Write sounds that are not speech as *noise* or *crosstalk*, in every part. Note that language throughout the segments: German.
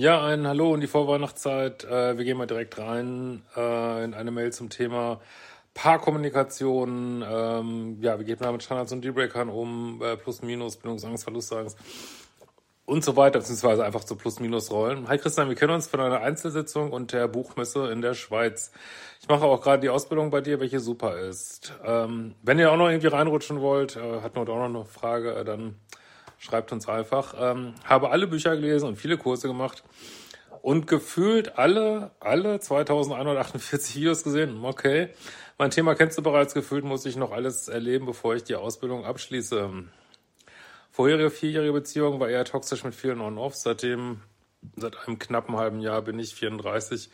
Ja, ein Hallo in die Vorweihnachtszeit. Äh, wir gehen mal direkt rein äh, in eine Mail zum Thema Paarkommunikation. Ähm, ja, wie geht man mit Standards und Dealbreakern um? Äh, Plus, Minus, Bindungsangst, Verlustangst und so weiter, beziehungsweise einfach so Plus-Minus-Rollen. Hi Christian, wir kennen uns von einer Einzelsitzung und der Buchmesse in der Schweiz. Ich mache auch gerade die Ausbildung bei dir, welche super ist. Ähm, wenn ihr auch noch irgendwie reinrutschen wollt, äh, hat man auch noch eine Frage, äh, dann schreibt uns einfach. Ähm, habe alle Bücher gelesen und viele Kurse gemacht und gefühlt alle, alle 2148 Videos gesehen. Okay. Mein Thema kennst du bereits gefühlt, muss ich noch alles erleben, bevor ich die Ausbildung abschließe. Vorherige vierjährige Beziehung war eher toxisch mit vielen On-Offs. Seitdem, seit einem knappen halben Jahr bin ich 34.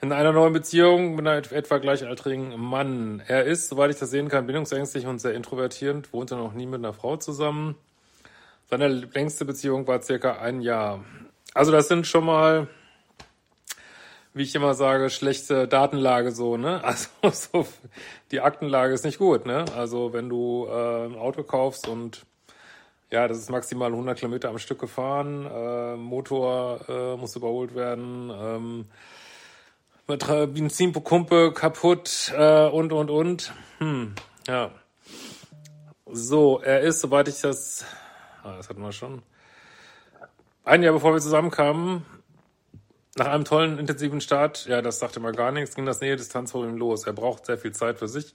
In einer neuen Beziehung mit einem etwa gleichaltrigen Mann. Er ist, soweit ich das sehen kann, bindungsängstlich und sehr introvertierend, wohnte noch nie mit einer Frau zusammen. Seine längste Beziehung war circa ein Jahr. Also das sind schon mal, wie ich immer sage, schlechte Datenlage so, ne? *laughs* Also so, die Aktenlage ist nicht gut, ne? Also wenn du äh, ein Auto kaufst und ja, das ist maximal 100 Kilometer am Stück gefahren, äh, Motor äh, muss überholt werden, ähm, Benzinpumpe kaputt äh, und und und. Hm, ja. So, er ist, soweit ich das das hatten wir schon. Ein Jahr bevor wir zusammenkamen, nach einem tollen, intensiven Start, ja, das sagte mal gar nichts, ging das Nähe-Distanz vor ihm los. Er braucht sehr viel Zeit für sich.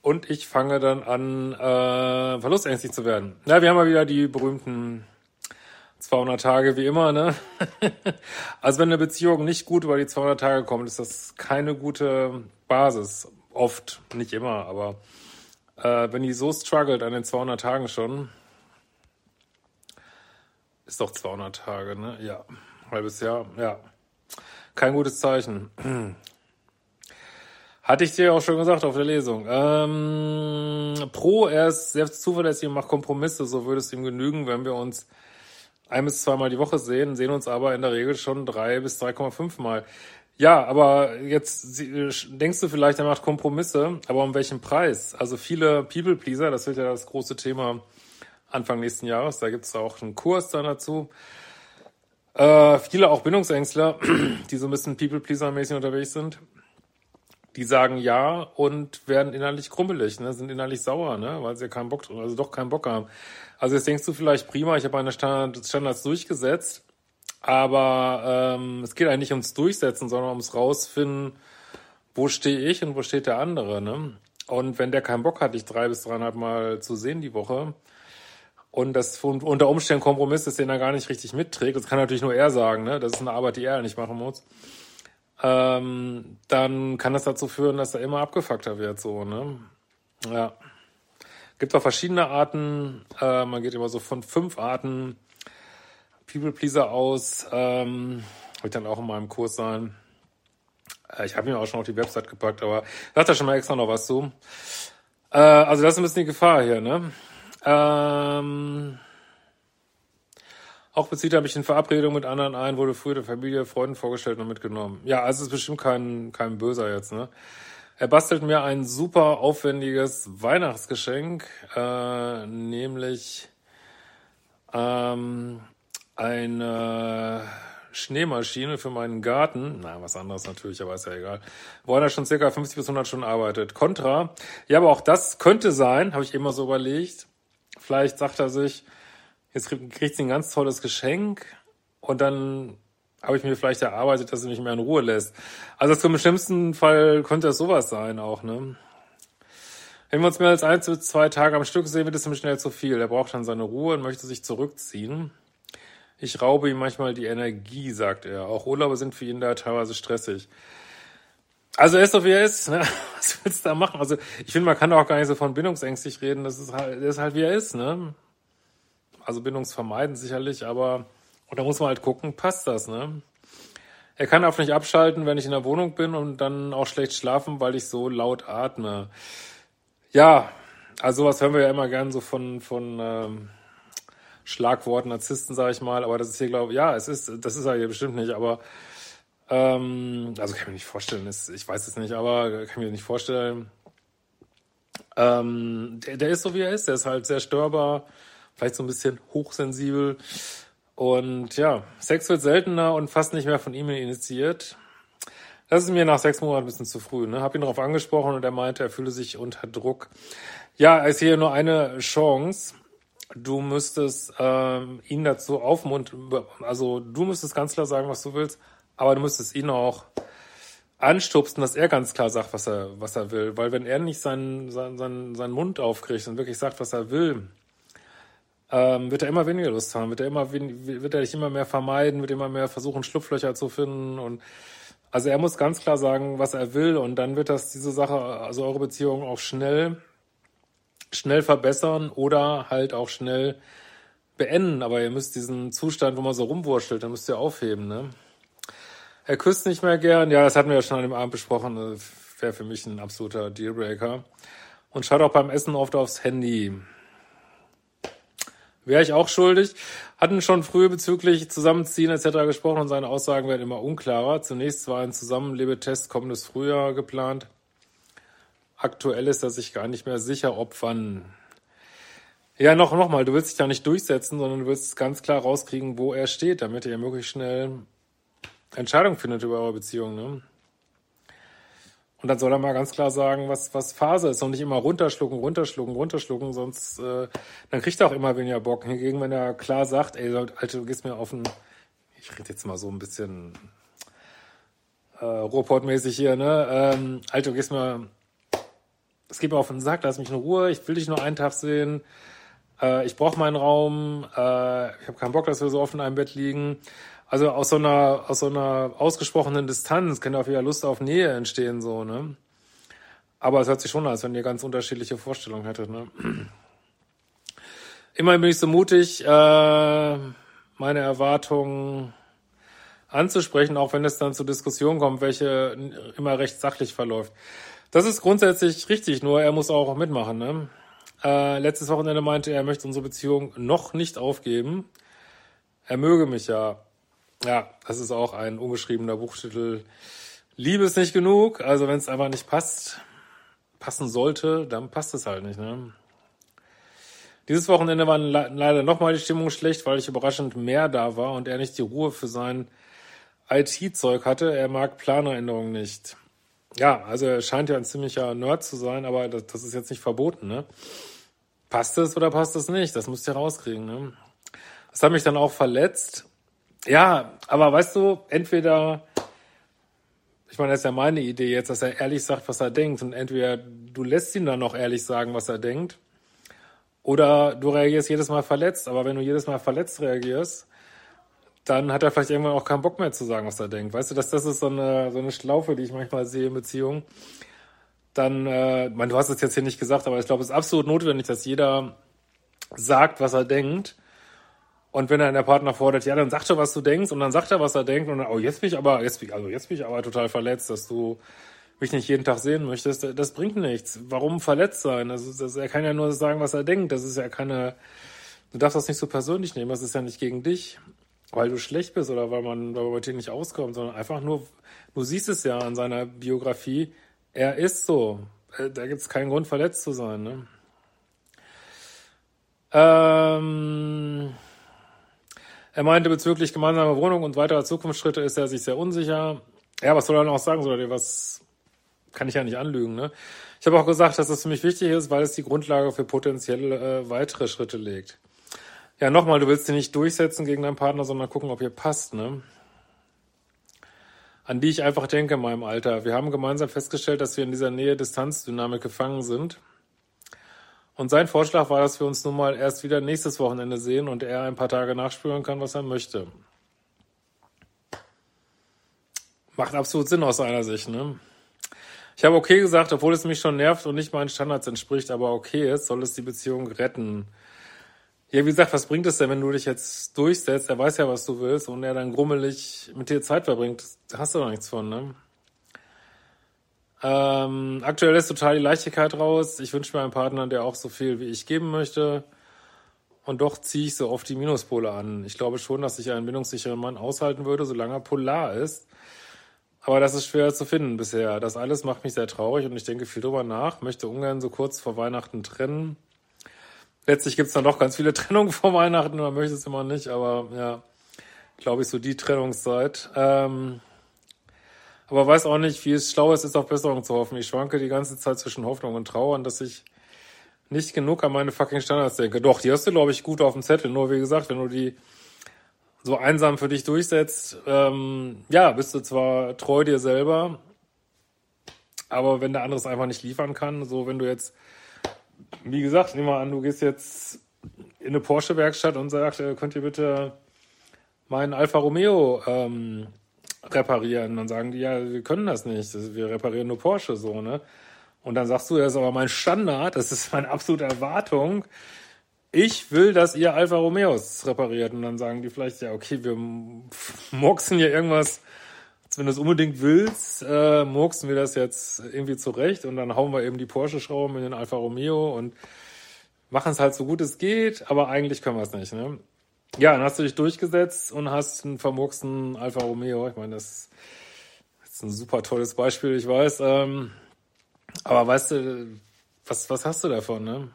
Und ich fange dann an, äh, verlustängstlich zu werden. Ja, wir haben mal wieder die berühmten 200 Tage wie immer, ne? *laughs* also wenn eine Beziehung nicht gut über die 200 Tage kommt, ist das keine gute Basis. Oft, nicht immer, aber äh, wenn die so struggelt an den 200 Tagen schon, ist doch 200 Tage, ne? Ja. Halbes Jahr, ja. Kein gutes Zeichen. *clears throat* Hatte ich dir auch schon gesagt auf der Lesung. Ähm, Pro, er ist sehr zuverlässig und macht Kompromisse. So würde es ihm genügen, wenn wir uns ein bis zweimal die Woche sehen, sehen uns aber in der Regel schon drei bis 3,5 Mal. Ja, aber jetzt denkst du vielleicht, er macht Kompromisse, aber um welchen Preis? Also viele People-Pleaser, das wird ja das große Thema Anfang nächsten Jahres. Da gibt es auch einen Kurs dann dazu. Äh, viele auch Bindungsängstler, *clears throat* die so ein bisschen People-Pleaser-mäßig unterwegs sind, die sagen ja und werden innerlich krummelig, ne, sind innerlich sauer, ne, weil sie keinen Bock, also doch keinen Bock haben. Also jetzt denkst du vielleicht prima, ich habe meine Standard, Standards durchgesetzt, aber ähm, es geht eigentlich ums Durchsetzen, sondern ums Rausfinden, wo stehe ich und wo steht der andere, ne? Und wenn der keinen Bock hat, dich drei bis dreieinhalb Mal zu sehen die Woche, und das unter Umständen Kompromiss ist, den er gar nicht richtig mitträgt, das kann natürlich nur er sagen, ne? das ist eine Arbeit, die er nicht machen muss, ähm, dann kann das dazu führen, dass er immer abgefuckter wird, so, ne? Ja. Gibt auch verschiedene Arten, äh, man geht immer so von fünf Arten People Pleaser aus, ähm, wird dann auch in meinem Kurs sein. Äh, ich habe mir auch schon auf die Website gepackt, aber da schon mal extra noch was zu. Äh, also das ist ein bisschen die Gefahr hier, ne? Ähm, auch bezieht er mich in Verabredung mit anderen ein, wurde früher der Familie, Freunden vorgestellt und mitgenommen. Ja, also es ist bestimmt kein, kein Böser jetzt, ne? Er bastelt mir ein super aufwendiges Weihnachtsgeschenk, äh, nämlich ähm, eine Schneemaschine für meinen Garten. Na, was anderes natürlich, aber ist ja egal. Wo er schon circa 50 bis 100 Stunden arbeitet. Contra. Ja, aber auch das könnte sein, habe ich immer so überlegt. Vielleicht sagt er sich, jetzt kriegt sie ein ganz tolles Geschenk und dann habe ich mir vielleicht erarbeitet, dass sie mich mehr in Ruhe lässt. Also zum schlimmsten Fall könnte es sowas sein auch, ne? Wenn wir uns mehr als ein bis zwei Tage am Stück sehen, wird es ihm schnell zu viel. Er braucht dann seine Ruhe und möchte sich zurückziehen. Ich raube ihm manchmal die Energie, sagt er. Auch Urlaube sind für ihn da teilweise stressig. Also er ist doch wie er ist. Ne? *laughs* Was willst du da machen? Also ich finde, man kann auch gar nicht so von bindungsängstlich reden. Das ist halt, der ist halt wie er ist. Ne? Also bindungsvermeiden sicherlich, aber Und da muss man halt gucken, passt das, ne? Er kann auch nicht abschalten, wenn ich in der Wohnung bin und dann auch schlecht schlafen, weil ich so laut atme. Ja, also sowas hören wir ja immer gern so von, von ähm, Schlagworten, Narzissten, sage ich mal, aber das ist hier, glaube ich, ja, es ist, das ist er hier bestimmt nicht, aber ähm, also kann ich mir nicht vorstellen, ist, ich weiß es nicht, aber kann ich mir nicht vorstellen. Ähm, der, der ist so, wie er ist, der ist halt sehr störbar, vielleicht so ein bisschen hochsensibel und ja, Sex wird seltener und fast nicht mehr von ihm initiiert. Das ist mir nach sechs Monaten ein bisschen zu früh. Ne? Hab ihn darauf angesprochen und er meinte, er fühle sich unter Druck. Ja, ich sehe nur eine Chance. Du müsstest ähm, ihn dazu aufmuntern, also du müsstest ganz klar sagen, was du willst, aber du müsstest ihn auch anstupsen, dass er ganz klar sagt, was er, was er will. Weil wenn er nicht seinen, seinen, seinen, seinen Mund aufkriegt und wirklich sagt, was er will, ähm, wird er immer weniger Lust haben, wird er immer wird er dich immer mehr vermeiden, wird immer mehr versuchen, Schlupflöcher zu finden und also er muss ganz klar sagen, was er will und dann wird das diese Sache, also eure Beziehung auch schnell schnell verbessern oder halt auch schnell beenden. Aber ihr müsst diesen Zustand, wo man so rumwurschtelt, dann müsst ihr aufheben, ne? Er küsst nicht mehr gern. Ja, das hatten wir ja schon an dem Abend besprochen. Wäre für mich ein absoluter Dealbreaker. Und schaut auch beim Essen oft aufs Handy. Wäre ich auch schuldig. Hatten schon früh bezüglich Zusammenziehen etc. gesprochen und seine Aussagen werden immer unklarer. Zunächst war ein Zusammenlebetest kommendes Frühjahr geplant. Aktuell ist er sich gar nicht mehr sicher, ob wann. Ja, noch, noch mal, du willst dich da nicht durchsetzen, sondern du willst ganz klar rauskriegen, wo er steht, damit er möglichst schnell Entscheidungen findet über eure Beziehung, ne? Und dann soll er mal ganz klar sagen, was, was Phase ist und nicht immer runterschlucken, runterschlucken, runterschlucken, sonst äh, dann kriegt er auch immer weniger Bock. Hingegen, wenn er klar sagt, ey, Alter, du gehst mir auf den, ich rede jetzt mal so ein bisschen äh, Ruhrpott-mäßig hier, ne? Ähm, Alter, du gehst mir es geht mir auf den Sack, lass mich in Ruhe, ich will dich nur einen Tag sehen, äh, ich brauche meinen Raum, äh, ich habe keinen Bock, dass wir so oft in einem Bett liegen. Also aus so einer, aus so einer ausgesprochenen Distanz kann auch wieder Lust auf Nähe entstehen, so, ne? Aber es hört sich schon an, als wenn ihr ganz unterschiedliche Vorstellungen hättet, ne? Immerhin bin ich so mutig, äh, meine Erwartungen anzusprechen, auch wenn es dann zur Diskussion kommt, welche immer recht sachlich verläuft. Das ist grundsätzlich richtig, nur er muss auch mitmachen. Ne? Äh, letztes Wochenende meinte er, er möchte unsere Beziehung noch nicht aufgeben. Er möge mich ja. Ja, das ist auch ein ungeschriebener Buchtitel. Liebe ist nicht genug. Also wenn es einfach nicht passt, passen sollte, dann passt es halt nicht. Ne? Dieses Wochenende war leider nochmal die Stimmung schlecht, weil ich überraschend mehr da war und er nicht die Ruhe für sein IT-Zeug hatte. Er mag Planerinnerungen nicht. Ja, also er scheint ja ein ziemlicher Nerd zu sein, aber das, das ist jetzt nicht verboten, ne? Passt es oder passt es nicht? Das müsst ihr rauskriegen, ne? Das hat mich dann auch verletzt. Ja, aber weißt du, entweder, ich meine, das ist ja meine Idee jetzt, dass er ehrlich sagt, was er denkt. Und entweder du lässt ihn dann noch ehrlich sagen, was er denkt, oder du reagierst jedes Mal verletzt. Aber wenn du jedes Mal verletzt reagierst, dann hat er vielleicht irgendwann auch keinen Bock mehr zu sagen, was er denkt. Weißt du, dass das ist so eine, so eine Schlaufe, die ich manchmal sehe in Beziehungen. Dann, äh, man, du hast es jetzt hier nicht gesagt, aber ich glaube, es ist absolut notwendig, dass jeder sagt, was er denkt. Und wenn er der Partner fordert, ja, dann sag doch, was du denkst, und dann sagt er, was er denkt, und dann, oh, jetzt bin ich aber, jetzt bin ich, also jetzt bin ich aber total verletzt, dass du mich nicht jeden Tag sehen möchtest. Das bringt nichts. Warum verletzt sein? Also, das, er kann ja nur sagen, was er denkt. Das ist ja keine, du darfst das nicht so persönlich nehmen. Das ist ja nicht gegen dich weil du schlecht bist oder weil man, weil man mit dir nicht auskommt, sondern einfach nur, du siehst es ja an seiner Biografie, er ist so. Äh, da gibt es keinen Grund, verletzt zu sein. Ne? Ähm, er meinte bezüglich gemeinsamer Wohnung und weiterer Zukunftsschritte ist er sich sehr unsicher. Ja, was soll er noch sagen? Soll er dir was kann ich ja nicht anlügen. Ne? Ich habe auch gesagt, dass das für mich wichtig ist, weil es die Grundlage für potenzielle äh, weitere Schritte legt. Ja, nochmal, du willst dich nicht durchsetzen gegen deinen Partner, sondern gucken, ob ihr passt, ne? An die ich einfach denke in meinem Alter. Wir haben gemeinsam festgestellt, dass wir in dieser Nähe-Distanzdynamik gefangen sind. Und sein Vorschlag war, dass wir uns nun mal erst wieder nächstes Wochenende sehen und er ein paar Tage nachspüren kann, was er möchte. Macht absolut Sinn aus seiner Sicht, ne? Ich habe okay gesagt, obwohl es mich schon nervt und nicht meinen Standards entspricht, aber okay ist, soll es die Beziehung retten. Ja, wie gesagt, was bringt es denn, wenn du dich jetzt durchsetzt? Er weiß ja, was du willst und er dann grummelig mit dir Zeit verbringt. Hast du doch nichts von, ne? Ähm, aktuell ist total die Leichtigkeit raus. Ich wünsche mir einen Partner, der auch so viel wie ich geben möchte. Und doch ziehe ich so oft die Minuspole an. Ich glaube schon, dass ich einen bindungssicheren Mann aushalten würde, solange er polar ist. Aber das ist schwer zu finden bisher. Das alles macht mich sehr traurig und ich denke viel drüber nach. Möchte ungern so kurz vor Weihnachten trennen. Letztlich gibt's dann doch ganz viele *laughs* Trennungen vor Weihnachten. Man möchte es immer nicht, aber ja, glaube ich, so die Trennungszeit. Ähm, aber weiß auch nicht, wie es schlau ist, ist auf Besserung zu hoffen. Ich schwanke die ganze Zeit zwischen Hoffnung und Trauer und dass ich nicht genug an meine fucking Standards denke. Doch, die hast du, glaube ich, gut auf dem Zettel. Nur wie gesagt, wenn du die so einsam für dich durchsetzt, ähm, ja, bist du zwar treu dir selber, aber wenn der andere es einfach nicht liefern kann, so wenn du jetzt, wie gesagt, nehmen wir an, du gehst jetzt in eine Porsche-Werkstatt und sagst, äh, könnt ihr bitte meinen Alfa Romeo ähm, reparieren? Dann sagen die, ja, wir können das nicht, wir reparieren nur Porsche so, ne? Und dann sagst du, das ist aber mein Standard, das ist meine absolute Erwartung. Ich will, dass ihr Alfa Romeos repariert. Und dann sagen die vielleicht, ja, okay, wir murksen hier irgendwas, wenn du es unbedingt willst, äh, murksen wir das jetzt irgendwie zurecht und dann hauen wir eben die Porsche-Schrauben in den Alfa Romeo und machen es halt so gut es geht, aber eigentlich können wir es nicht. Ne? Ja, dann hast du dich durchgesetzt und hast einen vermurksten Alfa Romeo. Ich meine, das ist ein super tolles Beispiel, ich weiß. Ähm, aber weißt du, was, was hast du davon, ne?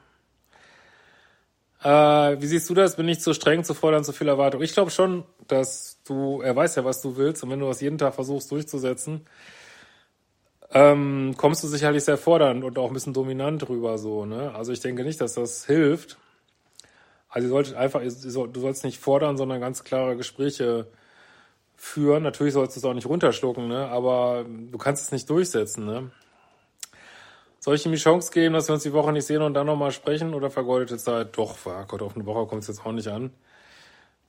Äh, wie siehst du das? Bin ich zu streng, zu fordern, zu viel Erwartung? Ich glaube schon, dass du, er weiß ja, was du willst, und wenn du das jeden Tag versuchst durchzusetzen, ähm, kommst du sicherlich sehr fordernd und auch ein bisschen dominant rüber, so, ne? Also ich denke nicht, dass das hilft. Also ihr solltet einfach, du sollst nicht fordern, sondern ganz klare Gespräche führen. Natürlich sollst du es auch nicht runterschlucken, ne? Aber du kannst es nicht durchsetzen, ne? Soll ich ihm die Chance geben, dass wir uns die Woche nicht sehen und dann nochmal sprechen oder vergeudete Zeit? Doch, oh Gott, auf eine Woche kommt es jetzt auch nicht an.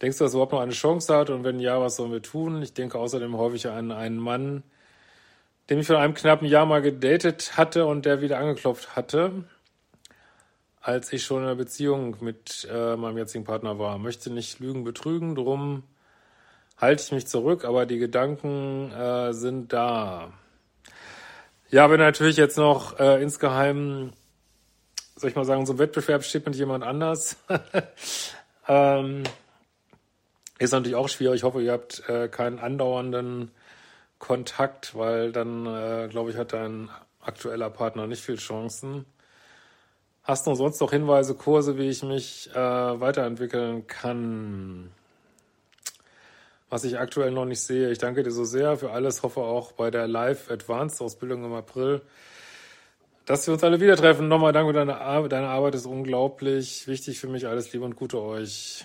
Denkst du, dass er überhaupt noch eine Chance hat? Und wenn ja, was sollen wir tun? Ich denke außerdem häufig an einen Mann, den ich vor einem knappen Jahr mal gedatet hatte und der wieder angeklopft hatte, als ich schon in einer Beziehung mit äh, meinem jetzigen Partner war. Möchte nicht lügen, betrügen, drum halte ich mich zurück, aber die Gedanken äh, sind da. Ja, wenn natürlich jetzt noch äh, insgeheim, soll ich mal sagen, so ein Wettbewerb steht mit jemand anders, *laughs* ähm, ist natürlich auch schwierig. Ich hoffe, ihr habt äh, keinen andauernden Kontakt, weil dann, äh, glaube ich, hat dein aktueller Partner nicht viel Chancen. Hast du sonst noch Hinweise, Kurse, wie ich mich äh, weiterentwickeln kann? was ich aktuell noch nicht sehe. Ich danke dir so sehr für alles, hoffe auch bei der Live Advanced Ausbildung im April, dass wir uns alle wieder treffen. Nochmal danke für deine Arbeit. Deine Arbeit ist unglaublich wichtig für mich. Alles Liebe und Gute euch.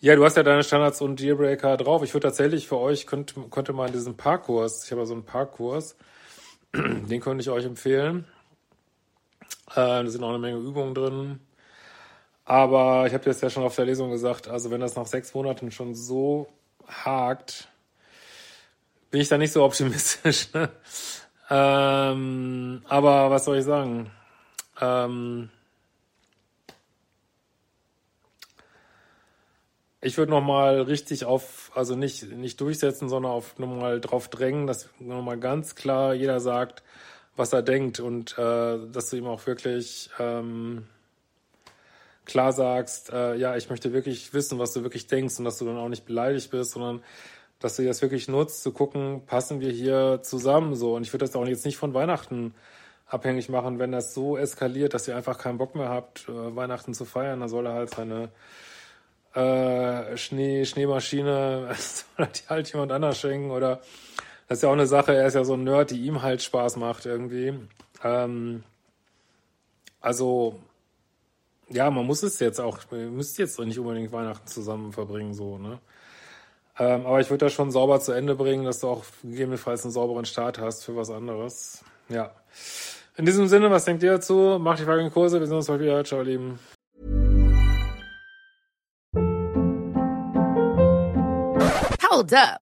Ja, du hast ja deine Standards und Dealbreaker drauf. Ich würde tatsächlich für euch, könnt, könnte mal diesen Parkkurs, ich habe ja so einen Parkkurs, *clears throat* den könnte ich euch empfehlen. Äh, da sind auch eine Menge Übungen drin. Aber ich habe dir das ja schon auf der Lesung gesagt, also wenn das nach sechs Monaten schon so hakt, bin ich da nicht so optimistisch. *laughs* Ne? Ähm, aber was soll ich sagen? Ähm, ich würde nochmal richtig auf, also nicht, nicht durchsetzen, sondern auf nochmal drauf drängen, dass nochmal ganz klar jeder sagt, was er denkt und äh, dass du ihm auch wirklich ähm, klar sagst, äh, ja, ich möchte wirklich wissen, was du wirklich denkst und dass du dann auch nicht beleidigt bist, sondern dass du das wirklich nutzt, zu gucken, passen wir hier zusammen so. Und ich würde das auch jetzt nicht von Weihnachten abhängig machen, wenn das so eskaliert, dass ihr einfach keinen Bock mehr habt, äh, Weihnachten zu feiern, dann soll er halt seine äh, Schnee, Schneemaschine, *laughs* soll die halt jemand anders schenken oder das ist ja auch eine Sache, er ist ja so ein Nerd, die ihm halt Spaß macht irgendwie. Ähm, also ja, man muss es jetzt auch, ihr müsst jetzt nicht unbedingt Weihnachten zusammen verbringen, so, ne? Ähm, aber ich würde das schon sauber zu Ende bringen, dass du auch gegebenenfalls einen sauberen Start hast für was anderes. Ja. In diesem Sinne, was denkt ihr dazu? Macht die folgenden Kurse, wir sehen uns bald wieder. Ciao, Lieben. Hold up.